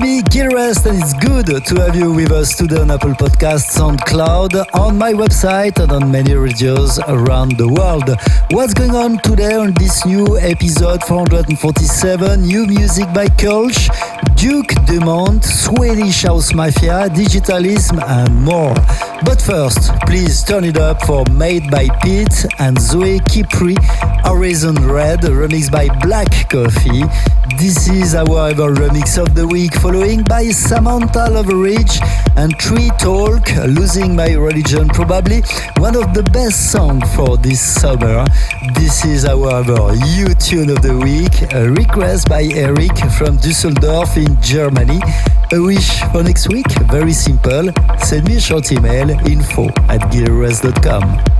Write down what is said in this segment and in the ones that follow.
Me, Gil Everest, and it's good to have you with us today on Apple Podcasts, SoundCloud, on my website, and on many radios around the world. What's going on today on this new episode 447? New music by Kölsch, Duke Dumont, Swedish House Mafia, Digitalism, and more. But first, please turn it up for Made by Pete and Zoe Kypri, Horizon Red, remixed by Black Coffee. This is our ever remix of the week, following by Samantha Loveridge and Tree Talk, Losing My Religion, probably one of the best songs for this summer. This is our ever U tune of the week, a request by Eric from Düsseldorf in Germany. A wish for next week? Very simple. Send me a short email info at gileverest.com.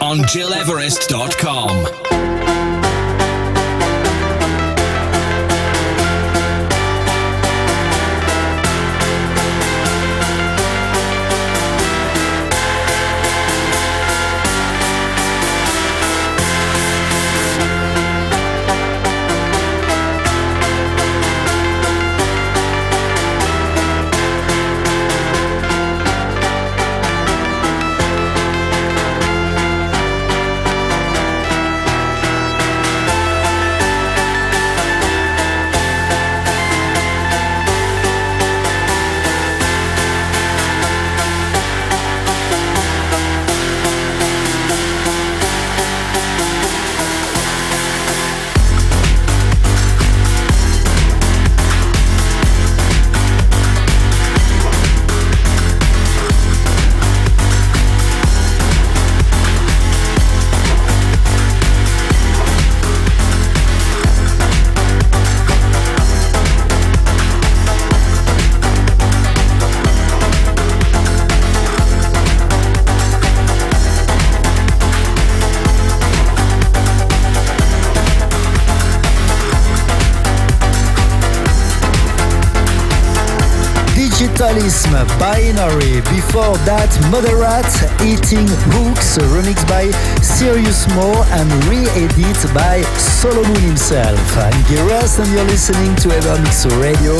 on GilEverest.com. Brutalism, Binary. Before that, Moderat, Eating Hooks, remixed by Siriusmo and re-edit by Solomun himself. I'm Gil Everest and you're listening to Evermix Radio,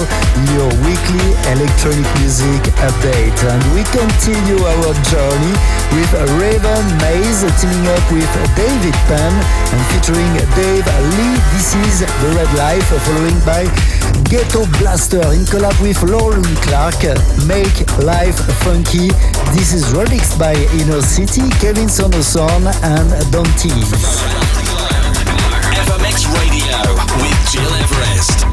your weekly electronic music update. And we continue our journey with Raven Maize teaming up with David Penn and featuring Dave Lee. This is The Red Life, following by Ghetto Blaster in collab with Lauren Clark. Make Life Funky. This is remixed by Inner City, Kevin Saunderson and Don. Evermix Radio with Gil Everest.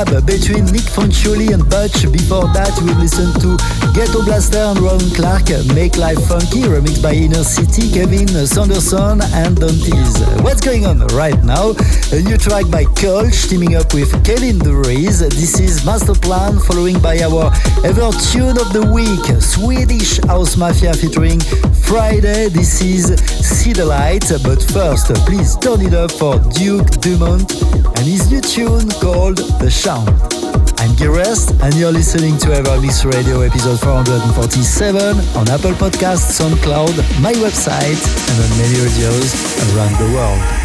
Collab between Nic Fanciulli and Butch. Before that, we listened to Ghetto Blaster and Roland Clark, Make Life Funky, remixed by Inner City, Kevin Saunderson and Dantiez. What's going on right now? A new track by Kölsch teaming up with Kevin de Vries. This is Master Plan, following by our ever tune of the week, Swedish House Mafia featuring Fridayy. This is See the Light. But first, please turn it up for Duke Dumont and his new tune called The Sound. I'm Gil Everest, and you're listening to EverMix Radio episode 447 on Apple Podcasts, SoundCloud, my website, and on many radios around the world.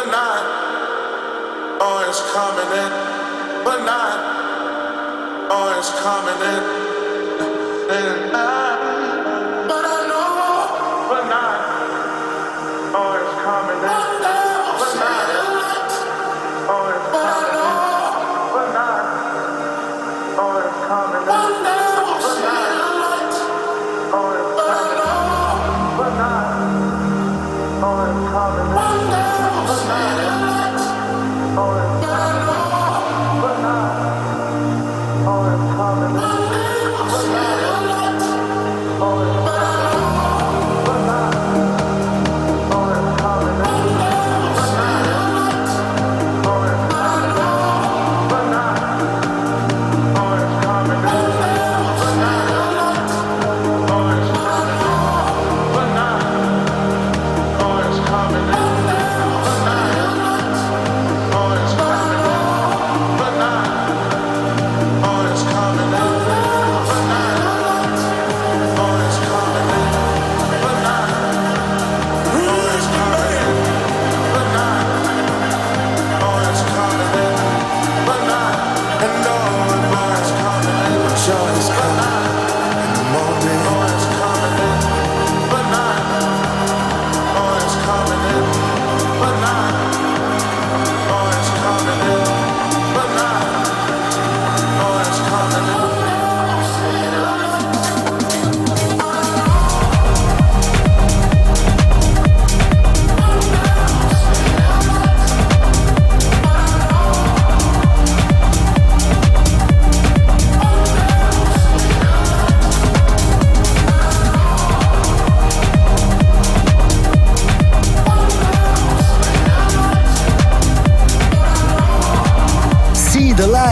but not orange coming in, but not orange coming in. in.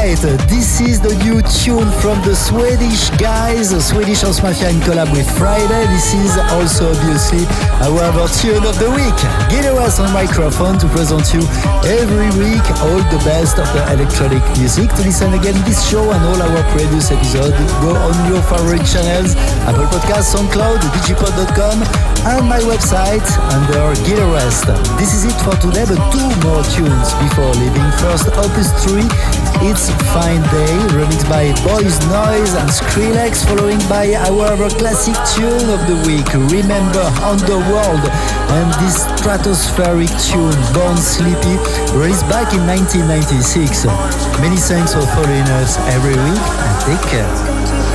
Right, uh, this is the new tune from the Swedish guys, Swedish House Mafia in collab with Fridayy. This is also obviously our tune of the week. Gil Everest on microphone to present you every week all the best of the electronic music. To listen again this show and all our previous episodes, go on your favorite channels, Apple Podcasts, SoundCloud, digipod.com, and my website under Everest. This is it for today, but two more tunes before leaving. First, Opus 3, It's Fine Day, remixed by Boys Noize and Skrillex, following by our classic tune of the week, Remember Underworld, and this stratospheric tune, Born Slippy, released back in 1996. Many thanks for following us every week, and take care.